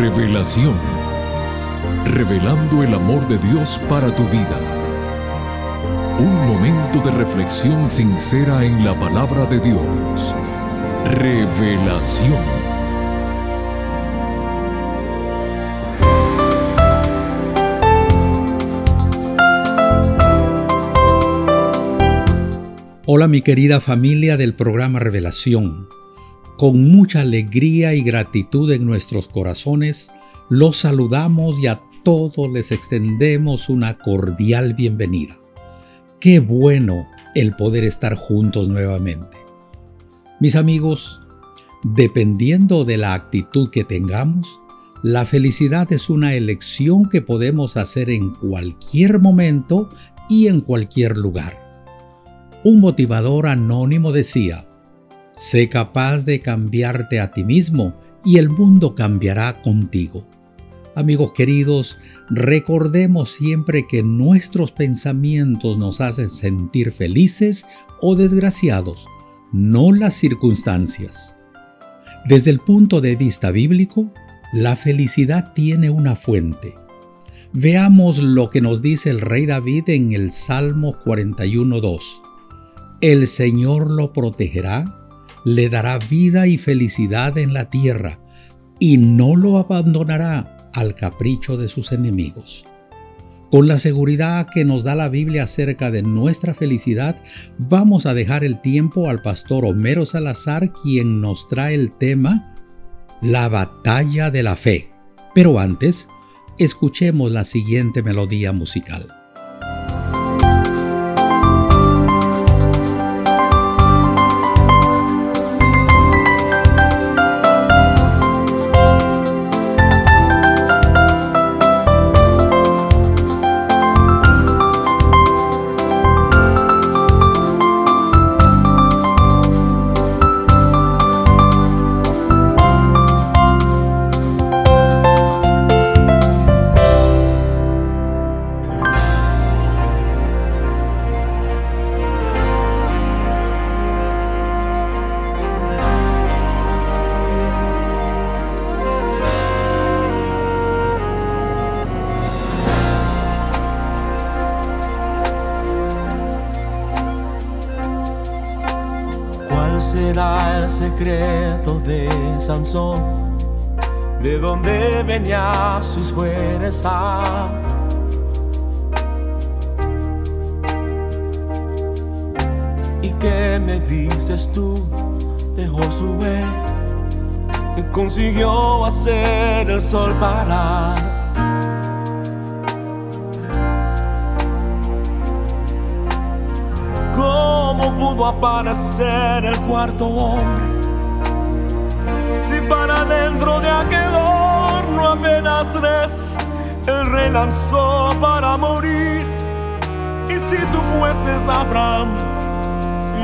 Revelación. Revelando el amor de Dios para tu vida. Un momento de reflexión sincera en la palabra de Dios. Revelación. Hola mi querida familia del programa Revelación. Con mucha alegría y gratitud en nuestros corazones, los saludamos y a todos les extendemos una cordial bienvenida. Qué bueno el poder estar juntos nuevamente. Mis amigos, dependiendo de la actitud que tengamos, la felicidad es una elección que podemos hacer en cualquier momento y en cualquier lugar. Un motivador anónimo decía, Sé capaz de cambiarte a ti mismo y el mundo cambiará contigo. Amigos queridos, recordemos siempre que nuestros pensamientos nos hacen sentir felices o desgraciados, no las circunstancias. Desde el punto de vista bíblico, la felicidad tiene una fuente. Veamos lo que nos dice el rey David en el Salmo 41.2. El Señor lo protegerá le dará vida y felicidad en la tierra, y no lo abandonará al capricho de sus enemigos. Con la seguridad que nos da la Biblia acerca de nuestra felicidad, vamos a dejar el tiempo al pastor Homero Salazar, quien nos trae el tema La batalla de la fe. Pero antes, escuchemos la siguiente melodía musical. Será el secreto de Sansón? ¿De dónde venía sus fuerzas? ¿Y qué me dices tú de Josué? Que consiguió hacer el sol parar aparecer el cuarto hombre. Si para dentro de aquel horno apenas tres, el rey lanzó para morir. Y si tú fueses Abraham,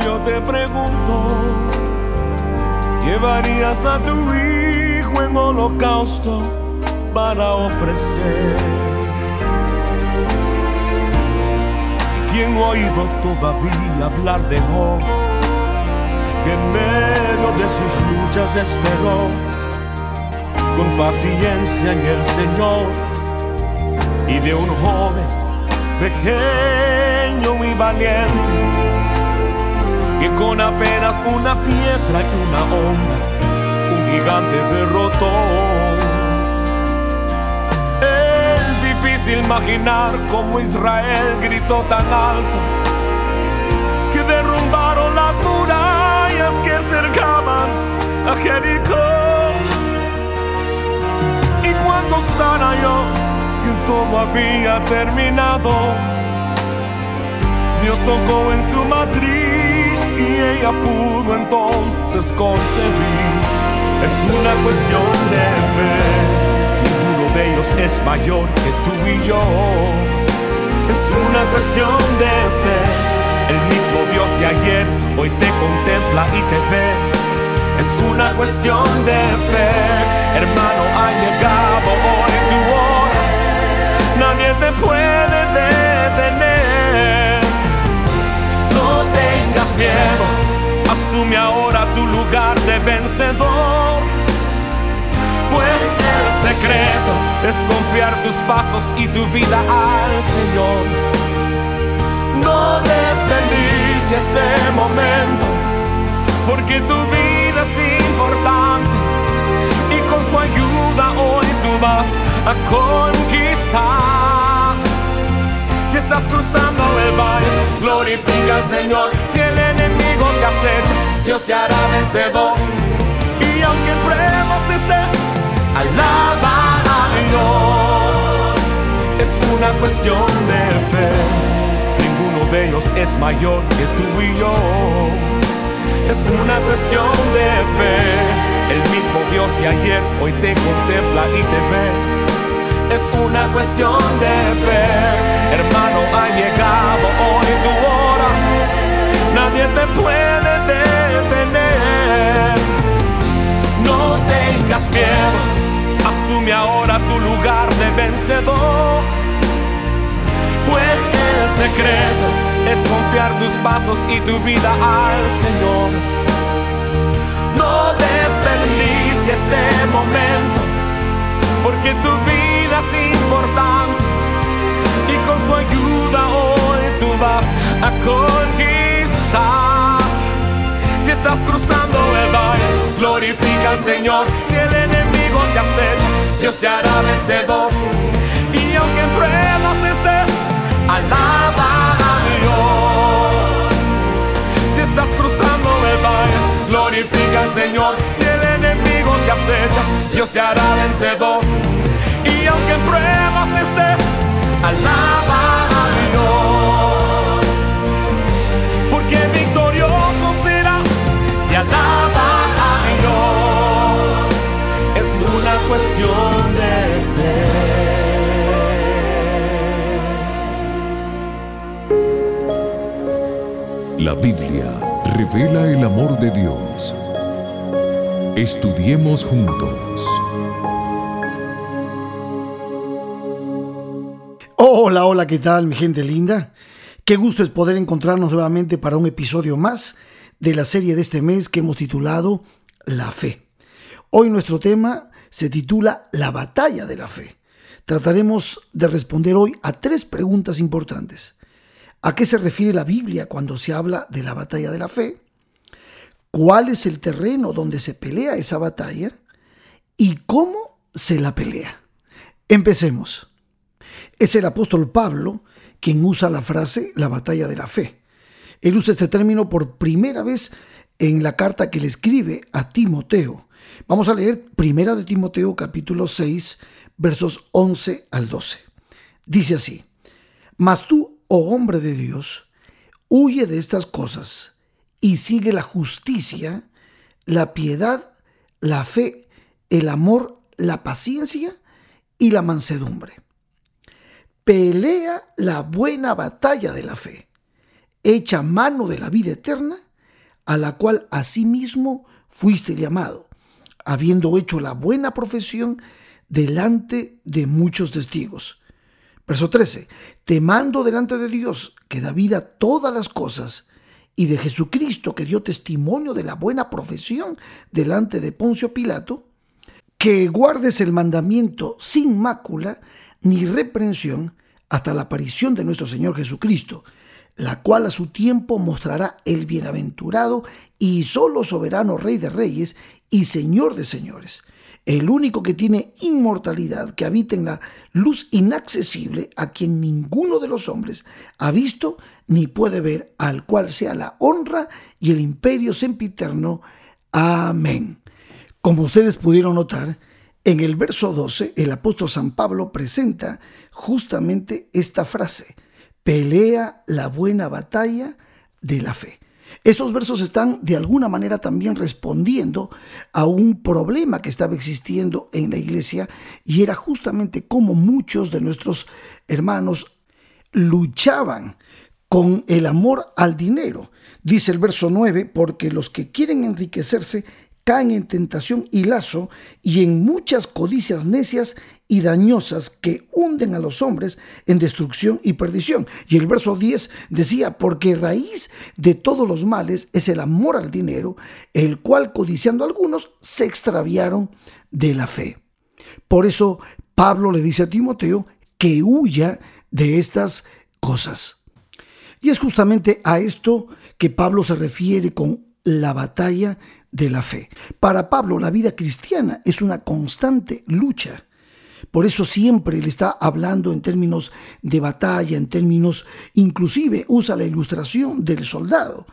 yo te pregunto, ¿llevarías a tu hijo en holocausto para ofrecer? ¿Quién ha oído todavía hablar de Job? Que en medio de sus luchas esperó con paciencia en el Señor y de un joven pequeño y valiente que con apenas una piedra y una onda un gigante derrotó. Imaginar cómo Israel gritó tan alto que derrumbaron las murallas que cercaban a Jericó. Y cuando Sara yo que todo había terminado, Dios tocó en su matriz y ella pudo entonces concebir. Es una cuestión de fe ellos es mayor que tú y yo. Es una cuestión de fe. El mismo Dios de ayer hoy te contempla y te ve. Es una cuestión de fe. Hermano, ha llegado hoy tu hora. Nadie te puede detener. No tengas miedo. Asume ahora tu lugar de vencedor. Pues el secreto es confiar tus pasos y tu vida al Señor. No desperdicies este momento, porque tu vida es importante y con su ayuda hoy tú vas a conquistar. Si estás cruzando el valle, glorifica al Señor. Si el enemigo te acecha, Dios te hará vencedor. Y aunque pruebas estés, alaba a Dios. Es una cuestión de fe. Ninguno de ellos es mayor que tú y yo. Es una cuestión de fe. El mismo Dios de ayer hoy te contempla y te ve es una cuestión de fe. Hermano, ha llegado hoy tu hora, nadie te puede detener. No tengas miedo, ahora tu lugar de vencedor. Pues el secreto es confiar tus pasos y tu vida al Señor. No desperdicies este momento, porque tu vida es importante y con su ayuda hoy tú vas a conquistar. Si estás cruzando el valle, glorifica al Señor. Si el enemigo te acecha, Dios te hará vencedor. Y aunque en pruebas estés, alaba a Dios. Si estás cruzando el valle, glorifica al Señor. Si el enemigo te acecha, Dios te hará vencedor. Y aunque en pruebas estés, alaba a Dios. Biblia revela el amor de Dios. Estudiemos juntos. Hola, hola, ¿qué tal mi gente linda? Qué gusto es poder encontrarnos nuevamente para un episodio más de la serie de este mes que hemos titulado La fe. Hoy nuestro tema se titula La batalla de la fe. Trataremos de responder hoy a tres preguntas importantes. ¿A qué se refiere la Biblia cuando se habla de la batalla de la fe? ¿Cuál es el terreno donde se pelea esa batalla? ¿Y cómo se la pelea? Empecemos. Es el apóstol Pablo quien usa la frase la batalla de la fe. Él usa este término por primera vez en la carta que le escribe a Timoteo. Vamos a leer primera de Timoteo capítulo 6 versos 11 al 12. Dice así, Mas tú, oh hombre de Dios, huye de estas cosas y sigue la justicia, la piedad, la fe, el amor, la paciencia y la mansedumbre pelea la buena batalla de la fe, echa mano de la vida eterna, a la cual asimismo fuiste llamado, habiendo hecho la buena profesión delante de muchos testigos. Verso 13. Te mando delante de Dios, que da vida a todas las cosas, y de Jesucristo, que dio testimonio de la buena profesión delante de Poncio Pilato, que guardes el mandamiento sin mácula ni reprensión hasta la aparición de nuestro Señor Jesucristo, la cual a su tiempo mostrará el bienaventurado y solo soberano Rey de Reyes y Señor de Señores, el único que tiene inmortalidad, que habita en la luz inaccesible, a quien ninguno de los hombres ha visto ni puede ver, al cual sea la honra y el imperio sempiterno. Amén. Como ustedes pudieron notar, en el verso 12, el apóstol San Pablo presenta justamente esta frase, pelea la buena batalla de la fe. Estos versos están de alguna manera también respondiendo a un problema que estaba existiendo en la iglesia y era justamente cómo muchos de nuestros hermanos luchaban con el amor al dinero. Dice el verso 9, porque los que quieren enriquecerse caen en tentación y lazo y en muchas codicias necias y dañosas que hunden a los hombres en destrucción y perdición. Y el verso 10 decía, porque raíz de todos los males es el amor al dinero, el cual codiciando algunos se extraviaron de la fe. Por eso Pablo le dice a Timoteo que huya de estas cosas. Y es justamente a esto que Pablo se refiere con la batalla de la fe. Para Pablo la vida cristiana es una constante lucha. Por eso siempre le está hablando en términos de batalla, en términos, inclusive usa la ilustración del soldado.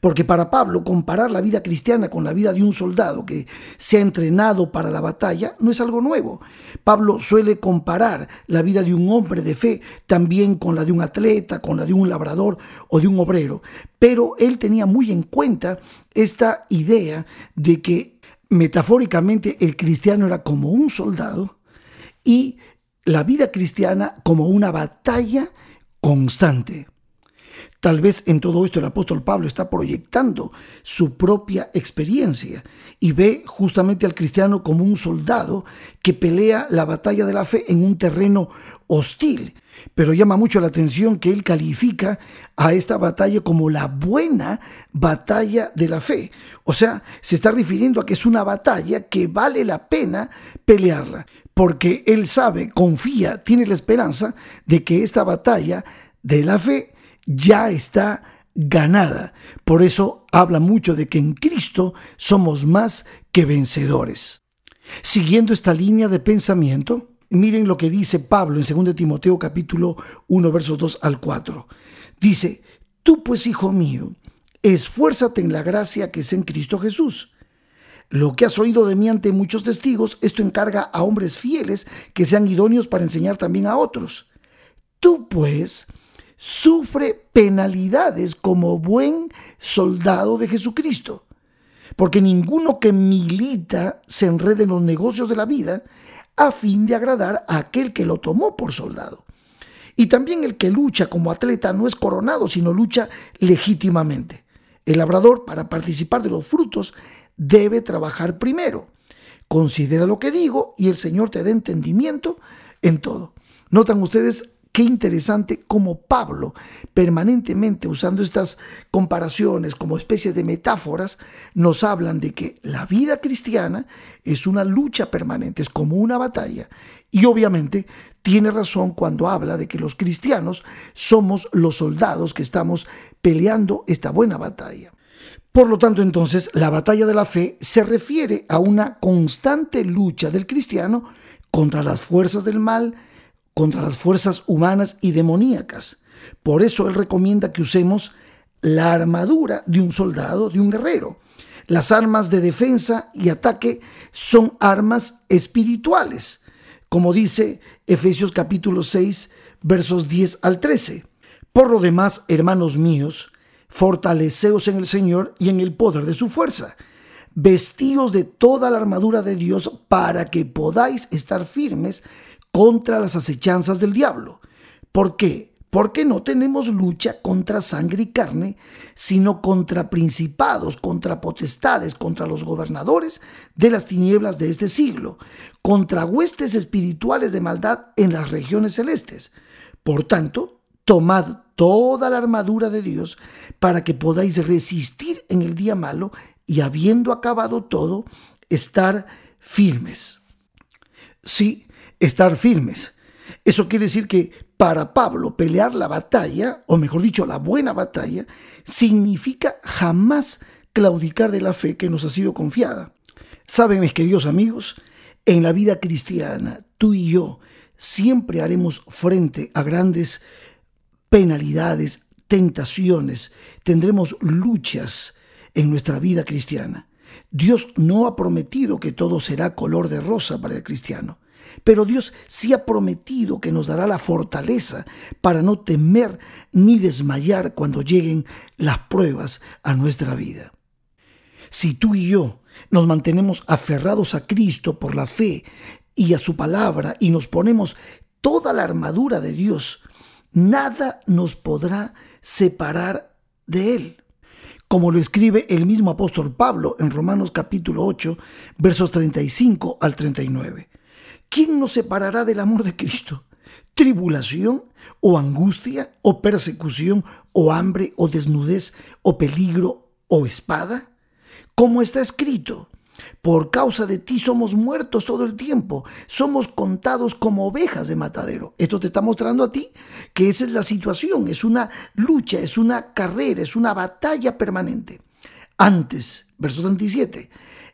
Porque para Pablo comparar la vida cristiana con la vida de un soldado que se ha entrenado para la batalla no es algo nuevo. Pablo suele comparar la vida de un hombre de fe también con la de un atleta, con la de un labrador o de un obrero. Pero él tenía muy en cuenta esta idea de que metafóricamente el cristiano era como un soldado y la vida cristiana como una batalla constante. Tal vez en todo esto el apóstol Pablo está proyectando su propia experiencia y ve justamente al cristiano como un soldado que pelea la batalla de la fe en un terreno hostil. Pero llama mucho la atención que él califica a esta batalla como la buena batalla de la fe. O sea, se está refiriendo a que es una batalla que vale la pena pelearla, porque él sabe, confía, tiene la esperanza de que esta batalla de la fe ya está ganada. Por eso habla mucho de que en Cristo somos más que vencedores. Siguiendo esta línea de pensamiento, miren lo que dice Pablo en 2 Timoteo capítulo 1 versos 2 al 4. Dice, tú pues hijo mío, esfuérzate en la gracia que es en Cristo Jesús. Lo que has oído de mí ante muchos testigos, esto encarga a hombres fieles que sean idóneos para enseñar también a otros. Tú pues sufre penalidades como buen soldado de Jesucristo. Porque ninguno que milita se enrede en los negocios de la vida a fin de agradar a aquel que lo tomó por soldado. Y también el que lucha como atleta no es coronado, sino lucha legítimamente. El labrador, para participar de los frutos, debe trabajar primero. Considera lo que digo y el Señor te dé entendimiento en todo. Notan ustedes Qué interesante como Pablo, permanentemente usando estas comparaciones como especies de metáforas, nos hablan de que la vida cristiana es una lucha permanente, es como una batalla. Y obviamente tiene razón cuando habla de que los cristianos somos los soldados que estamos peleando esta buena batalla. Por lo tanto, entonces, la batalla de la fe se refiere a una constante lucha del cristiano contra las fuerzas del mal, contra las fuerzas humanas y demoníacas. Por eso él recomienda que usemos la armadura de un soldado, de un guerrero. Las armas de defensa y ataque son armas espirituales, como dice Efesios capítulo 6, versos 10 al 13. Por lo demás, hermanos míos, fortaleceos en el Señor y en el poder de su fuerza. Vestíos de toda la armadura de Dios para que podáis estar firmes contra las acechanzas del diablo. ¿Por qué? Porque no tenemos lucha contra sangre y carne, sino contra principados, contra potestades, contra los gobernadores de las tinieblas de este siglo, contra huestes espirituales de maldad en las regiones celestes. Por tanto, tomad toda la armadura de Dios para que podáis resistir en el día malo y habiendo acabado todo, estar firmes. Sí, estar firmes. Eso quiere decir que para Pablo pelear la batalla, o mejor dicho, la buena batalla, significa jamás claudicar de la fe que nos ha sido confiada. Saben, mis queridos amigos, en la vida cristiana, tú y yo siempre haremos frente a grandes penalidades, tentaciones, tendremos luchas en nuestra vida cristiana. Dios no ha prometido que todo será color de rosa para el cristiano. Pero Dios sí ha prometido que nos dará la fortaleza para no temer ni desmayar cuando lleguen las pruebas a nuestra vida. Si tú y yo nos mantenemos aferrados a Cristo por la fe y a su palabra y nos ponemos toda la armadura de Dios, nada nos podrá separar de Él. Como lo escribe el mismo apóstol Pablo en Romanos capítulo 8, versos 35 al 39. ¿Quién nos separará del amor de Cristo? ¿Tribulación o angustia o persecución o hambre o desnudez o peligro o espada? Como está escrito, Por causa de ti somos muertos todo el tiempo, somos contados como ovejas de matadero. Esto te está mostrando a ti que esa es la situación, es una lucha, es una carrera, es una batalla permanente. Antes, verso 37,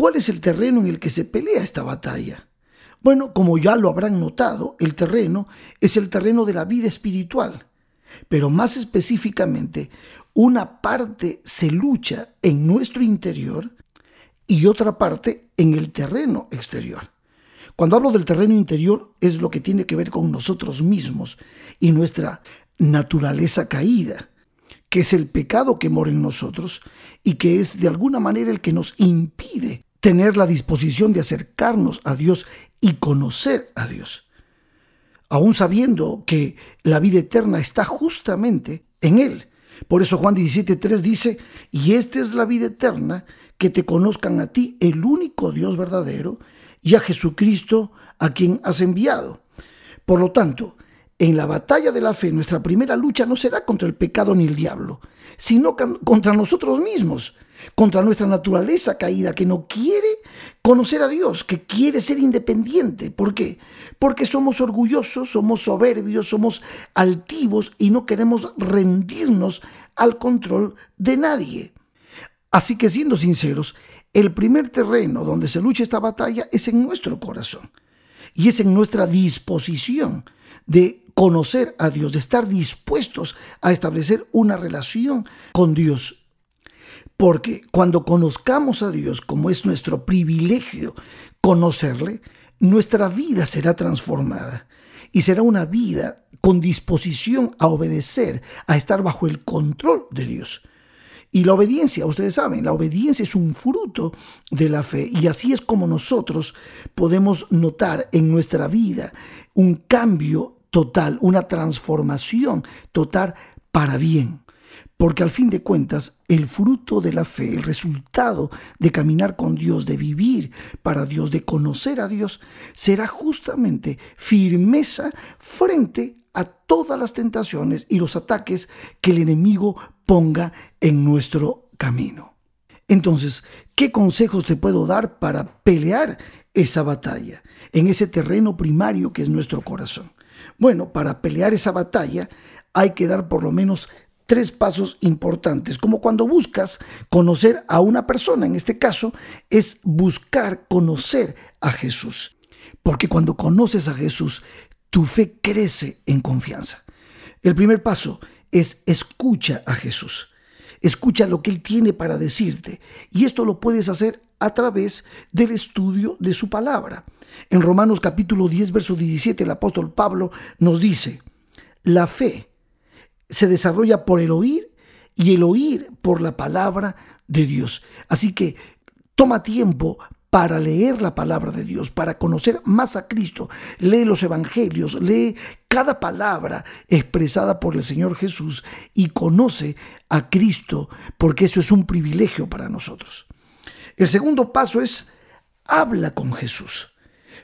¿cuál es el terreno en el que se pelea esta batalla? Bueno, como ya lo habrán notado, el terreno es el terreno de la vida espiritual, pero más específicamente, una parte se lucha en nuestro interior y otra parte en el terreno exterior. Cuando hablo del terreno interior es lo que tiene que ver con nosotros mismos y nuestra naturaleza caída, que es el pecado que mora en nosotros y que es de alguna manera el que nos impide tener la disposición de acercarnos a Dios y conocer a Dios. Aún sabiendo que la vida eterna está justamente en Él. Por eso Juan 17.3 dice, y esta es la vida eterna, que te conozcan a ti, el único Dios verdadero, y a Jesucristo a quien has enviado. Por lo tanto, en la batalla de la fe, nuestra primera lucha no será contra el pecado ni el diablo, sino contra nosotros mismos, contra nuestra naturaleza caída que no quiere conocer a Dios, que quiere ser independiente. ¿Por qué? Porque somos orgullosos, somos soberbios, somos altivos y no queremos rendirnos al control de nadie. Así que siendo sinceros, el primer terreno donde se lucha esta batalla es en nuestro corazón y es en nuestra disposición de conocer a Dios, de estar dispuestos a establecer una relación con Dios. Porque cuando conozcamos a Dios, como es nuestro privilegio conocerle, nuestra vida será transformada y será una vida con disposición a obedecer, a estar bajo el control de Dios. Y la obediencia, ustedes saben, la obediencia es un fruto de la fe y así es como nosotros podemos notar en nuestra vida un cambio total, una transformación total para bien. Porque al fin de cuentas, el fruto de la fe, el resultado de caminar con Dios, de vivir para Dios, de conocer a Dios, será justamente firmeza frente a todas las tentaciones y los ataques que el enemigo ponga en nuestro camino. Entonces, ¿qué consejos te puedo dar para pelear esa batalla en ese terreno primario que es nuestro corazón? Bueno, para pelear esa batalla hay que dar por lo menos tres pasos importantes, como cuando buscas conocer a una persona, en este caso es buscar conocer a Jesús, porque cuando conoces a Jesús, tu fe crece en confianza. El primer paso es escucha a Jesús. Escucha lo que Él tiene para decirte. Y esto lo puedes hacer a través del estudio de su palabra. En Romanos capítulo 10, verso 17, el apóstol Pablo nos dice, la fe se desarrolla por el oír y el oír por la palabra de Dios. Así que toma tiempo para leer la palabra de Dios, para conocer más a Cristo. Lee los evangelios, lee cada palabra expresada por el Señor Jesús y conoce a Cristo, porque eso es un privilegio para nosotros. El segundo paso es habla con Jesús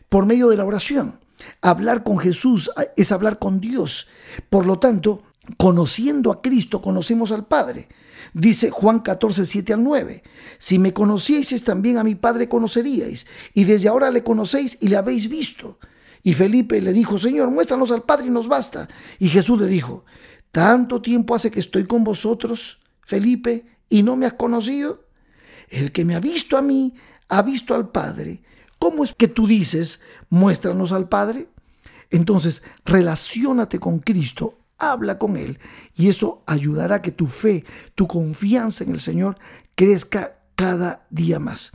por medio de la oración. Hablar con Jesús es hablar con Dios. Por lo tanto, conociendo a Cristo, conocemos al Padre. Dice Juan 14, 7 al 9, si me conocieseis también a mi Padre conoceríais, y desde ahora le conocéis y le habéis visto. Y Felipe le dijo, Señor, muéstranos al Padre y nos basta. Y Jesús le dijo, ¿tanto tiempo hace que estoy con vosotros, Felipe, y no me has conocido? El que me ha visto a mí, ha visto al Padre. ¿Cómo es que tú dices, muéstranos al Padre? Entonces, relaciónate con Cristo habla con Él y eso ayudará a que tu fe, tu confianza en el Señor crezca cada día más.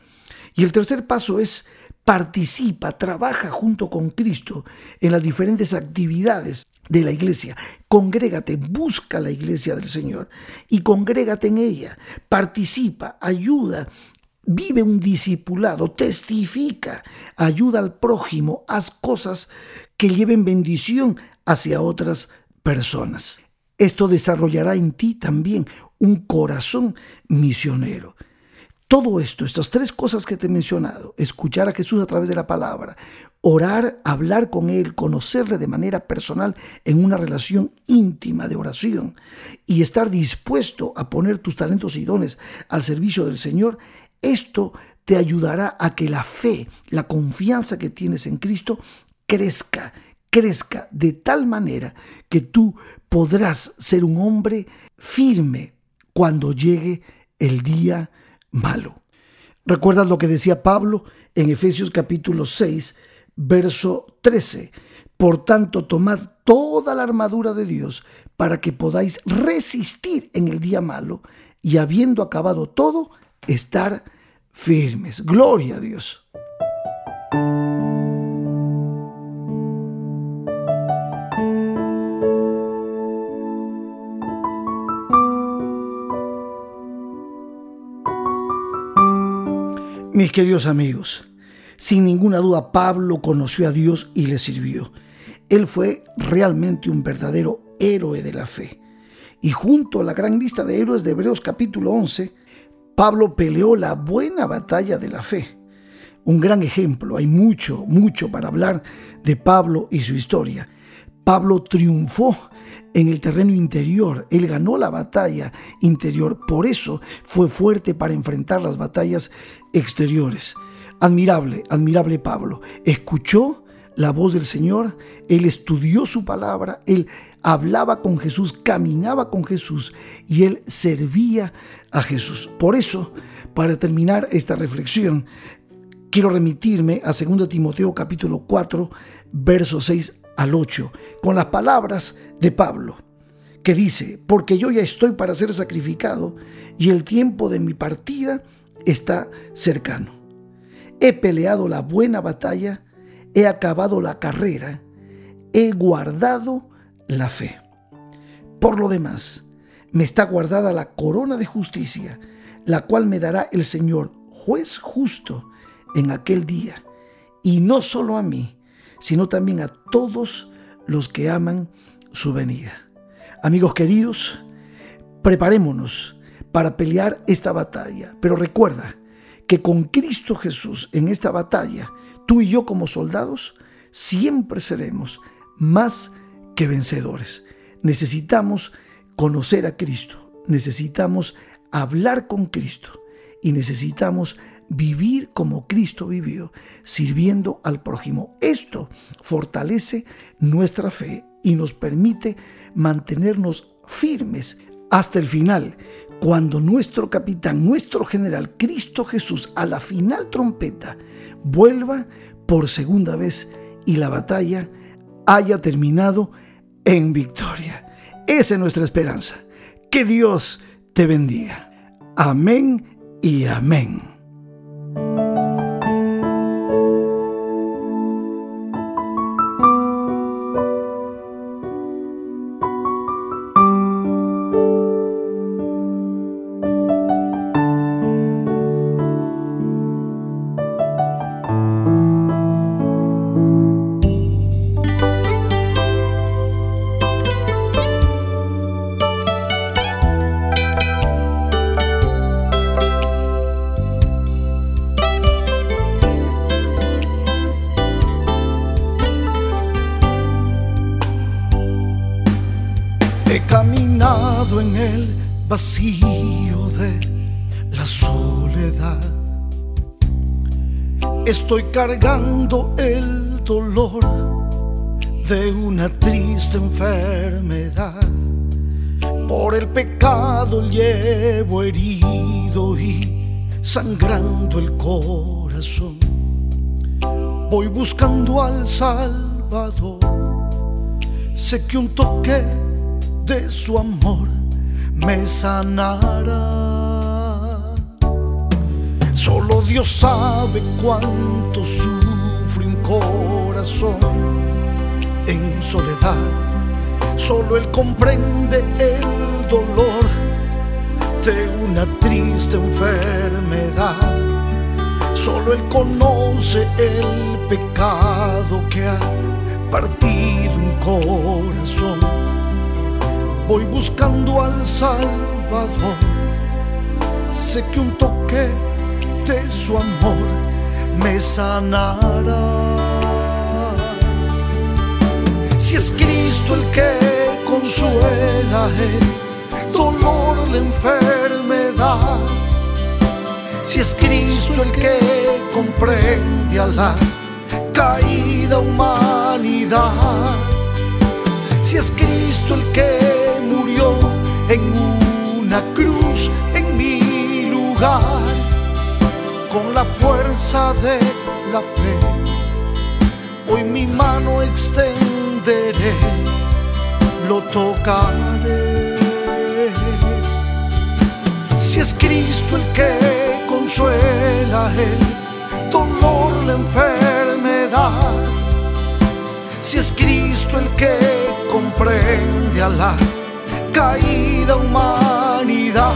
Y el tercer paso es participa, trabaja junto con Cristo en las diferentes actividades de la iglesia. Congrégate, busca la iglesia del Señor y congrégate en ella. Participa, ayuda Vive un discipulado, testifica, ayuda al prójimo, haz cosas que lleven bendición hacia otras personas. Esto desarrollará en ti también un corazón misionero. Todo esto, estas tres cosas que te he mencionado, escuchar a Jesús a través de la palabra, orar, hablar con Él, conocerle de manera personal en una relación íntima de oración y estar dispuesto a poner tus talentos y dones al servicio del Señor, esto te ayudará a que la fe, la confianza que tienes en Cristo crezca, crezca de tal manera que tú podrás ser un hombre firme cuando llegue el día malo. ¿Recuerdas lo que decía Pablo en Efesios capítulo 6, verso 13? Por tanto, tomad toda la armadura de Dios para que podáis resistir en el día malo y habiendo acabado todo, estar firmes. Gloria a Dios. Mis queridos amigos, sin ninguna duda Pablo conoció a Dios y le sirvió. Él fue realmente un verdadero héroe de la fe. Y junto a la gran lista de héroes de Hebreos capítulo 11, Pablo peleó la buena batalla de la fe. Un gran ejemplo, hay mucho, mucho para hablar de Pablo y su historia. Pablo triunfó en el terreno interior, él ganó la batalla interior, por eso fue fuerte para enfrentar las batallas exteriores. Admirable, admirable Pablo. Escuchó la voz del Señor, él estudió su palabra, él hablaba con Jesús, caminaba con Jesús y él servía a Jesús. Por eso, para terminar esta reflexión, quiero remitirme a 2 Timoteo capítulo 4, versos 6 al 8, con las palabras de Pablo, que dice, porque yo ya estoy para ser sacrificado y el tiempo de mi partida está cercano. He peleado la buena batalla, he acabado la carrera, he guardado la fe. Por lo demás, me está guardada la corona de justicia, la cual me dará el Señor, juez justo, en aquel día, y no solo a mí, sino también a todos los que aman su venida. Amigos queridos, preparémonos para pelear esta batalla. Pero recuerda que con Cristo Jesús en esta batalla, tú y yo como soldados, siempre seremos más que vencedores. Necesitamos conocer a Cristo, necesitamos hablar con Cristo y necesitamos vivir como Cristo vivió, sirviendo al prójimo. Esto fortalece nuestra fe y nos permite mantenernos firmes hasta el final, cuando nuestro capitán, nuestro general, Cristo Jesús, a la final trompeta, vuelva por segunda vez y la batalla haya terminado en victoria. Esa es nuestra esperanza. Que Dios te bendiga. Amén y amén. Cargando el dolor de una triste enfermedad. Por el pecado llevo herido y sangrando el corazón. Voy buscando al Salvador. Sé que un toque de su amor me sanará. Solo Dios sabe cuánto sufre un corazón en soledad. Solo Él comprende el dolor de una triste enfermedad. Solo Él conoce el pecado que ha partido un corazón. Voy buscando al Salvador. Sé que un toque de su amor me sanará. Si es Cristo el que consuela el dolor, la enfermedad. Si es Cristo el que comprende a la caída humanidad, si es Cristo el que murió en una cruz en mi lugar, con la fuerza de la fe, hoy mi mano extenderé, lo tocaré. Si es Cristo el que consuela el dolor, la enfermedad. Si es Cristo el que comprende a la caída humanidad.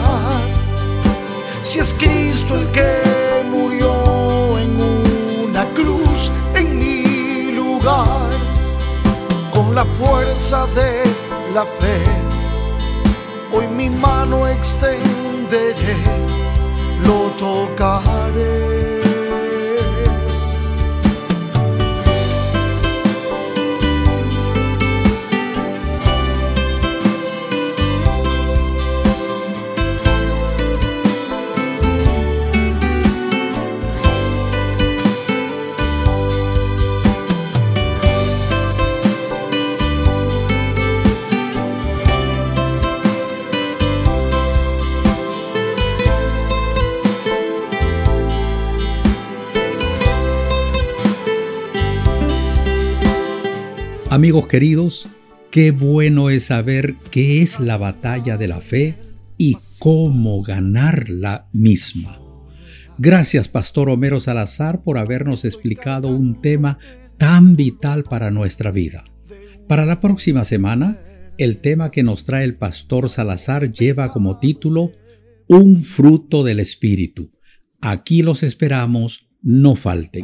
Si es Cristo el que la fuerza de la fe, hoy mi mano extenderé lo tocaré. Amigos queridos, qué bueno es saber qué es la batalla de la fe y cómo ganar la misma. Gracias, Pastor Homero Salazar, por habernos explicado un tema tan vital para nuestra vida. Para la próxima semana, el tema que nos trae el Pastor Salazar lleva como título Un fruto del Espíritu. Aquí los esperamos, no falten.